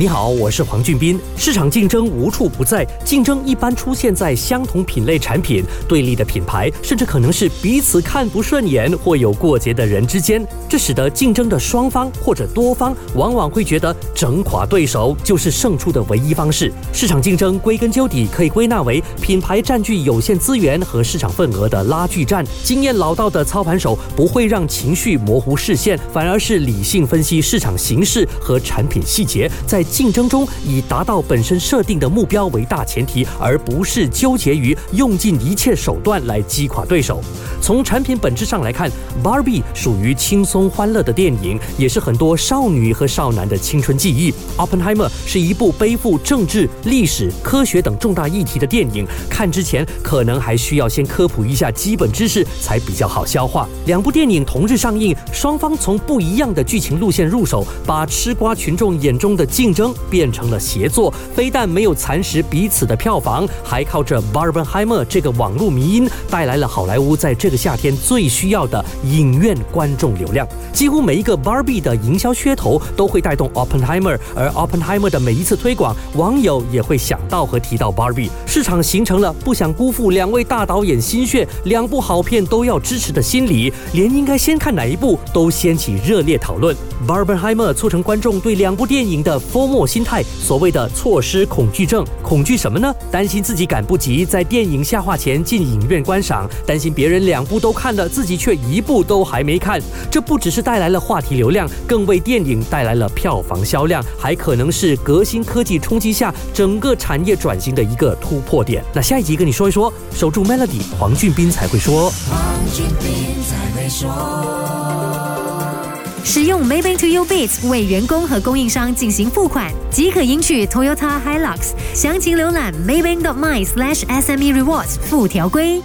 你好，我是黄俊斌。市场竞争无处不在，竞争一般出现在相同品类产品、对立的品牌，甚至可能是彼此看不顺眼或有过节的人之间。这使得竞争的双方或者多方往往会觉得整垮对手就是胜出的唯一方式。市场竞争归根究底可以归纳为品牌占据有限资源和市场份额的拉锯战。经验老道的操盘手不会让情绪模糊视线，反而是理性分析市场形势和产品细节，在。竞争中以达到本身设定的目标为大前提，而不是纠结于用尽一切手段来击垮对手。从产品本质上来看，《Barbie》属于轻松欢乐的电影，也是很多少女和少男的青春记忆。《Oppenheimer》是一部背负政治、历史、科学等重大议题的电影，看之前可能还需要先科普一下基本知识，才比较好消化。两部电影同日上映，双方从不一样的剧情路线入手，把吃瓜群众眼中的竞争争变成了协作，非但没有蚕食彼此的票房，还靠着《Barbenheimer》这个网络迷因带来了好莱坞在这个夏天最需要的影院观众流量。几乎每一个 Barbie 的营销噱头都会带动 Oppenheimer，而 Oppenheimer 的每一次推广，网友也会想到和提到 Barbie。市场形成了不想辜负两位大导演心血，两部好片都要支持的心理，连应该先看哪一部都掀起热烈讨论。Barbenheimer 促成观众对两部电影的 FOMO 心态，所谓的错失恐惧症，恐惧什么呢？担心自己赶不及在电影下画前进影院观赏，担心别人两部都看了，自己却一部都还没看。这不只是带来了话题流量，更为电影带来了票房销量，还可能是革新科技冲击下整个产业转型的一个突破点。那下一集跟你说一说，守住 Melody，黄俊斌才会说。黄俊斌才会说。使用 Maybank To You Bits 为员工和供应商进行付款，即可赢取 Toyota Hilux。详情浏览 Maybank.my/SME Rewards 附条规。